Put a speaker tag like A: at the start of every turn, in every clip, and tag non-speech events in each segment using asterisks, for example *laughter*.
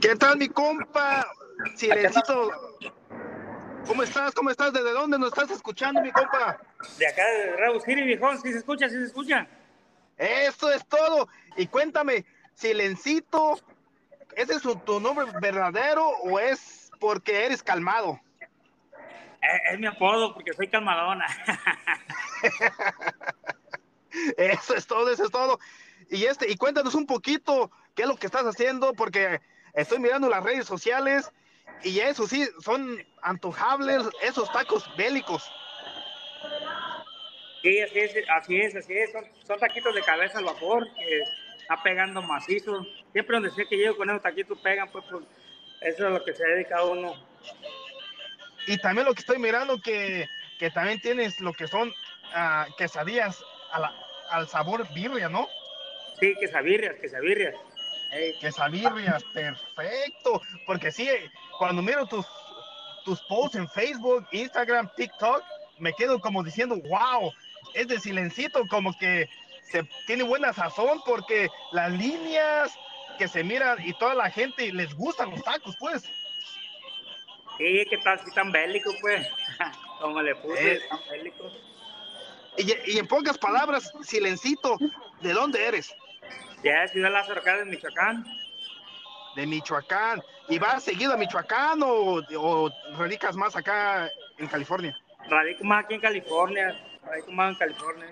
A: ¿Qué tal, mi compa? Silencito. ¿Cómo estás? ¿Cómo estás? ¿Desde dónde nos estás escuchando, mi compa?
B: De acá de Raúl City, viejón. ¿Sí se escucha? ¿Sí se escucha?
A: Eso es todo. Y cuéntame, Silencito, ¿ese es tu nombre verdadero o es porque eres calmado?
B: Es, mi apodo porque soy calmadona. *laughs*
A: eso es todo, eso es todo. Y este, y cuéntanos un poquito qué es lo que estás haciendo, porque estoy mirando las redes sociales y eso sí, son antojables esos tacos bélicos.
B: Sí, así es, así es, así es. Son, taquitos de cabeza al vapor que está pegando macizo. Siempre donde sé que llego con esos taquitos pegan, pues, pues eso es lo que se dedica uno.
A: Y también lo que estoy mirando que, que también tienes lo que son uh, quesadillas al sabor birria, ¿no?
B: Sí, quesabirrias, quesabirrias.
A: Hey. Quesabirrias, perfecto. Porque sí, cuando miro tus, tus posts en Facebook, Instagram, TikTok, me quedo como diciendo, wow, es de silencito, como que se tiene buena sazón porque las líneas que se miran y toda la gente les gustan los tacos, pues.
B: Sí, ¿qué tal? Si tan bélico, pues. *laughs* Como le puse, eh, tan bélico.
A: Y, y, en pocas palabras, Silencito, ¿de dónde eres?
B: Ya, Ciudad Lázaro, acá de Michoacán.
A: De Michoacán. ¿Y vas seguido a Michoacán o, o radicas más acá en California?
B: Radico más aquí en California. Radico más en California.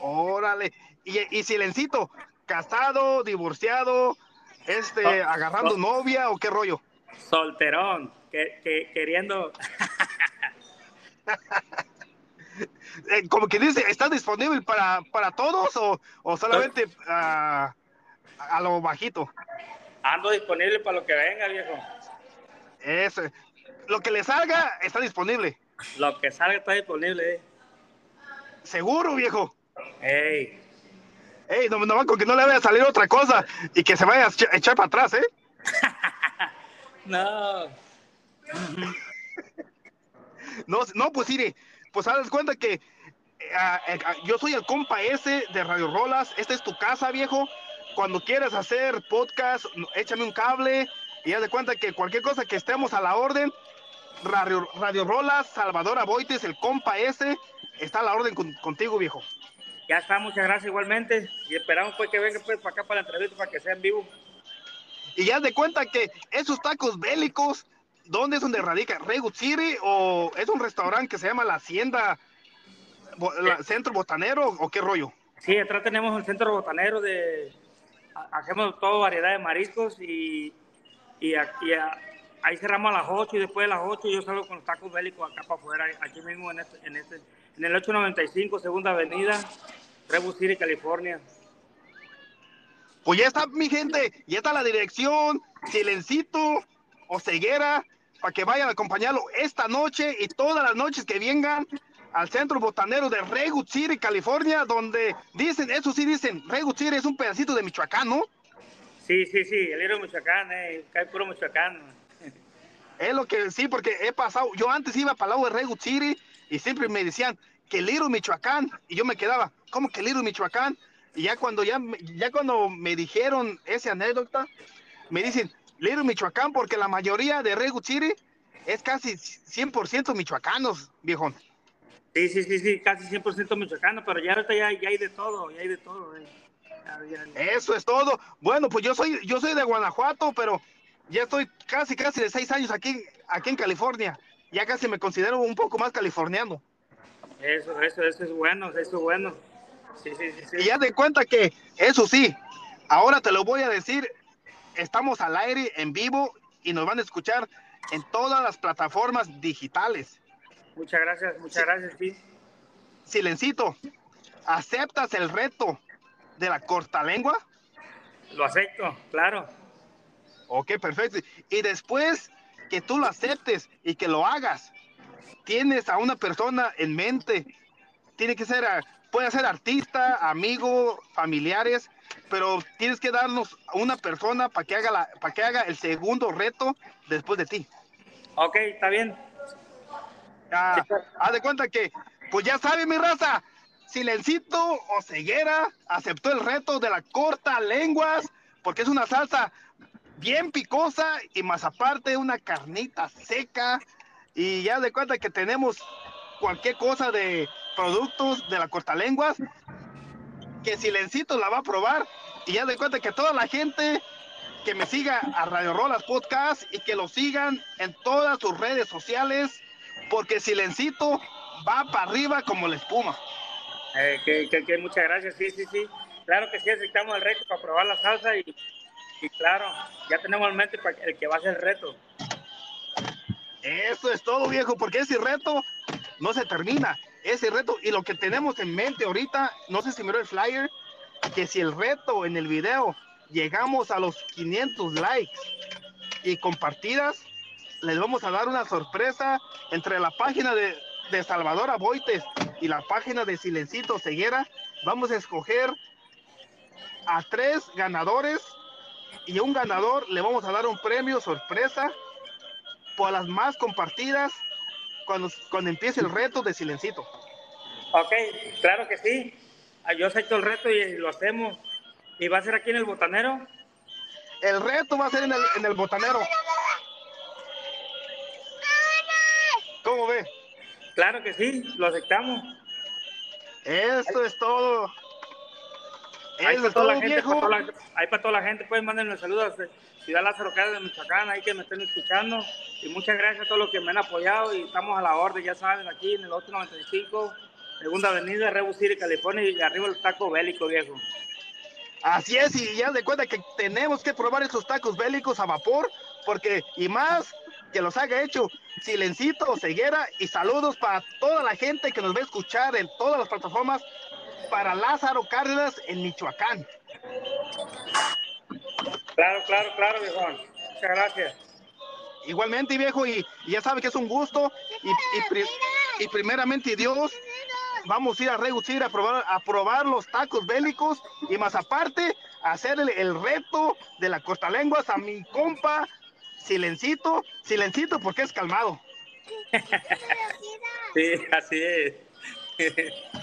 A: Órale. Y, y Silencito, casado, divorciado, este, agarrando novia o qué rollo?
B: solterón, que, que queriendo. *laughs*
A: Eh, como que dice, ¿está disponible para, para todos o, o solamente uh, a lo bajito?
B: Ando disponible para lo que venga, viejo.
A: Eso. Lo que le salga está disponible.
B: Lo que salga está disponible. Eh.
A: Seguro, viejo.
B: Ey.
A: Ey, no, no, con que no le vaya a salir otra cosa y que se vaya a echar para atrás, ¿eh? *laughs*
B: No. *laughs*
A: no, no, pues mire, pues haz cuenta que uh, yo soy el compa ese de Radio Rolas, esta es tu casa, viejo. Cuando quieras hacer podcast, échame un cable y haz de cuenta que cualquier cosa que estemos a la orden, Radio, Radio Rolas, Salvador Aboites, el compa ese, está a la orden con, contigo, viejo.
B: Ya está, muchas gracias igualmente. Y esperamos pues que venga pues para acá para la entrevista para que sea en vivo.
A: Y ya de cuenta que esos tacos bélicos, ¿dónde es donde radica? ¿Regu City o es un restaurante que se llama La Hacienda, la, Centro Botanero o qué rollo?
B: Sí, atrás tenemos el Centro Botanero de... Hacemos toda variedad de mariscos y, y, ahí cerramos a las 8 y después de las 8 yo salgo con los tacos bélicos acá para afuera, aquí mismo en, este, en, este, en el 895, Segunda Avenida, Regu City, California.
A: Pues ya está, mi gente, ya está la dirección, silencito o ceguera, para que vayan a acompañarlo esta noche y todas las noches que vengan al centro botanero de Regu City, California, donde dicen, eso sí dicen, Regu City es un pedacito de Michoacán, ¿no?
B: Sí, sí, sí, el libro Michoacán, eh, cae puro Michoacán.
A: Es lo que sí, porque he pasado, yo antes iba para el lado de Regu City y siempre me decían que Little Michoacán, y yo me quedaba, ¿cómo que Little Michoacán? Y ya cuando ya, ya cuando me dijeron esa anécdota, me dicen, Little Michoacán, porque la mayoría de Regu City es casi 100% michoacanos, viejo.
B: Sí, sí, sí, sí, casi 100% michoacano, pero ya ahorita ya, hay de todo, ya hay de todo. Eh.
A: Eso es todo. Bueno, pues yo soy, yo soy de Guanajuato, pero ya estoy casi, casi de seis años aquí, aquí en California. Ya casi me considero un poco más californiano.
B: Eso, eso, eso es bueno, eso es bueno.
A: Y ya de cuenta que, eso sí, ahora te lo voy a decir, estamos al aire en vivo y nos van a escuchar en todas las plataformas digitales.
B: Muchas gracias, muchas gracias, sí.
A: Silencito, ¿aceptas el reto de la corta lengua?
B: Lo acepto, claro.
A: Ok, perfecto. Y después que tú lo aceptes y que lo hagas, tienes a una persona en mente, tiene que ser puede ser artista, amigo, familiares, pero tienes que darnos una persona para que haga la, para que haga el segundo reto después de ti.
B: Ok, está bien.
A: Ah, haz de cuenta que, pues ya sabe mi raza, Silencito o Ceguera aceptó el reto de la corta lenguas, porque es una salsa bien picosa y más aparte una carnita seca y ya de cuenta que tenemos cualquier cosa de productos de la cortalenguas que Silencito la va a probar y ya de cuenta que toda la gente que me siga a Radio Rolas Podcast y que lo sigan en todas sus redes sociales porque Silencito va para arriba como la espuma.
B: Eh, que, que, muchas gracias, sí, sí, sí. Claro que sí, aceptamos el reto para probar la salsa y, y claro, ya tenemos en mente el que va a ser el reto.
A: Eso es todo, viejo, porque ese reto no se termina. Ese reto y lo que tenemos en mente ahorita, no sé si miró el flyer, que si el reto en el video llegamos a los 500 likes y compartidas, les vamos a dar una sorpresa entre la página de, de Salvador Aboites y la página de Silencito Ceguera. Vamos a escoger a tres ganadores y a un ganador le vamos a dar un premio sorpresa por las más compartidas cuando, cuando empiece el reto de Silencito.
B: Ok, claro que sí. Ah, yo acepto el reto y lo hacemos. ¿Y va a ser aquí en el botanero?
A: El reto va a ser en el, en el botanero. ¿Cómo ve?
B: Claro que sí, lo aceptamos.
A: Eso es todo.
B: Ahí para, toda la gente, para, toda la, ahí para toda la gente, pues saludos a Ciudad Lázaro Cárdenas de Michoacán, ahí que me estén escuchando. Y muchas gracias a todos los que me han apoyado y estamos a la orden, ya saben, aquí en el 895, Segunda Avenida, Rebus City, California, y arriba el taco bélico, viejo.
A: Así es, y ya de cuenta que tenemos que probar esos tacos bélicos a vapor, porque, y más, que los haga hecho Silencito, Ceguera, y saludos para toda la gente que nos va a escuchar en todas las plataformas para Lázaro Cárdenas en Michoacán.
B: Claro, claro, claro, viejo. Muchas gracias.
A: Igualmente, viejo, y, ya sabe que es un gusto. Y, primeramente, Dios, vamos a ir a reducir a probar, a probar los tacos bélicos y más aparte, hacer el, reto de la cortalenguas a mi compa Silencito, Silencito porque es calmado. *laughs*
B: sí, así es. *laughs*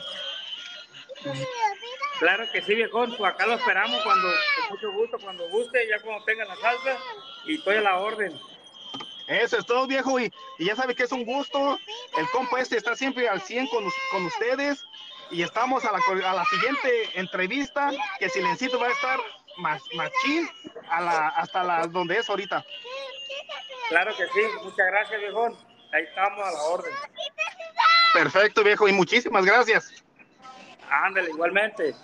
B: Claro que sí, viejón, pues acá lo esperamos cuando, con mucho gusto, cuando guste, ya cuando tenga la salsa y estoy a la orden.
A: Eso es todo, viejo, y, ya sabe que es un gusto. El compa este está siempre al 100 con, con ustedes y estamos a la, a la siguiente entrevista, que Silencito va a estar más machín a la, hasta la, donde es ahorita.
B: Claro que sí, muchas gracias, viejón. Ahí estamos a la orden.
A: Perfecto, viejo, y muchísimas gracias.
B: Ándale, igualmente.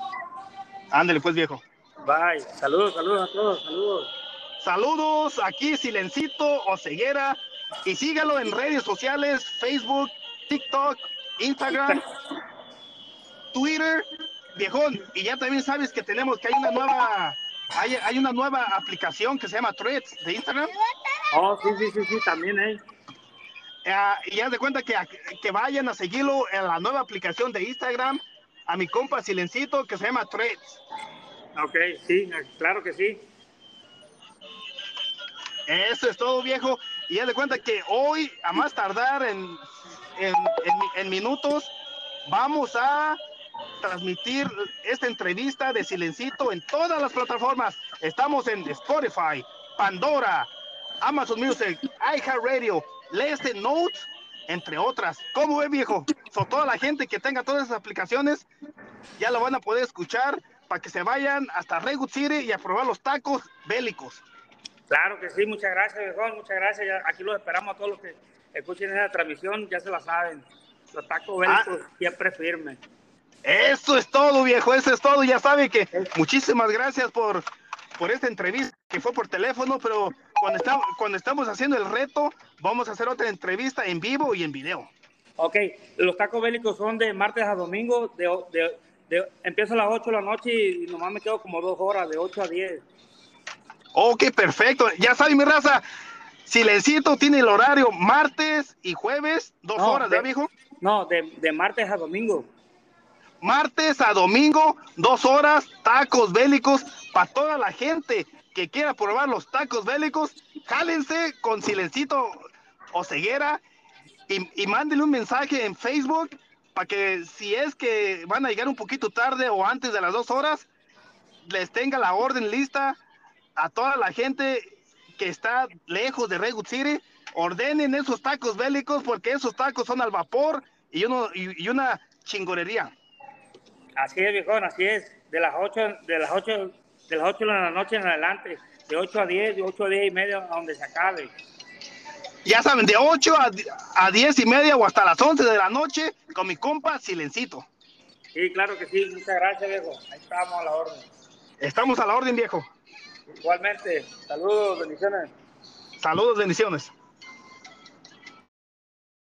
A: Ándale, pues, viejo.
B: Bye. Saludos, saludos a todos, saludos.
A: Saludos, aquí Silencito o Ceguera. Y sígalo en redes sociales, Facebook, TikTok, Instagram, *laughs* Twitter, viejón. Y ya también sabes que tenemos que hay una nueva, hay, hay una nueva aplicación que se llama Threads de Instagram.
B: Oh, sí, sí, sí, sí, también.
A: Eh, y ya de cuenta que, que vayan a seguirlo en la nueva aplicación de Instagram a mi compa Silencito que se llama Threads.
B: Ok, sí, claro que sí.
A: Eso es todo, viejo. Y ya de cuenta que hoy, a más tardar en, en, minutos, vamos a transmitir esta entrevista de Silencito en todas las plataformas. Estamos en Spotify, Pandora, Amazon Music, iHeartRadio, Listen Notes entre otras. ¿Cómo ve, viejo? So, toda la gente que tenga todas esas aplicaciones ya lo van a poder escuchar para que se vayan hasta Redwood City y a probar los tacos bélicos.
B: Claro que sí, muchas gracias, viejo, muchas gracias. aquí los esperamos a todos los que escuchen esa transmisión, ya se la saben. Los tacos bélicos ah. siempre firmes.
A: Eso es todo, viejo, eso es todo. Ya sabe que muchísimas gracias por, por esta entrevista que fue por teléfono, pero cuando, estamos, cuando estamos haciendo el reto, vamos a hacer otra entrevista en vivo y en video.
B: Ok, los tacos bélicos son de martes a domingo, de, de, de, empiezo a las 8 de la noche y nomás me quedo como dos horas, de 8 a 10.
A: Ok, perfecto. Ya sabe mi raza, Silencito tiene el horario martes y jueves, dos horas, ¿ya, viejo?
B: No, de, de martes a domingo
A: martes a domingo, dos horas, tacos bélicos para toda la gente que quiera probar los tacos bélicos. Jálense con silencito o ceguera y, y mándenle un mensaje en Facebook para que si es que van a llegar un poquito tarde o antes de las dos horas, les tenga la orden lista a toda la gente que está lejos de Redwood City, ordenen esos tacos bélicos porque esos tacos son al vapor y, una chingonería.
B: Así es, viejón, así es. De las 8 de las 8 de las 8 de la noche en adelante, de 8 a 10, de 8 a 10 y media a donde se acabe.
A: Ya saben, de 8 a, a 10 y media o hasta las 11 de la noche con mi compa Silencito.
B: Sí, claro que sí. Muchas gracias, viejo. Ahí estamos a la orden.
A: Estamos a la orden, viejo.
B: Igualmente. Saludos, bendiciones.
A: Saludos, bendiciones.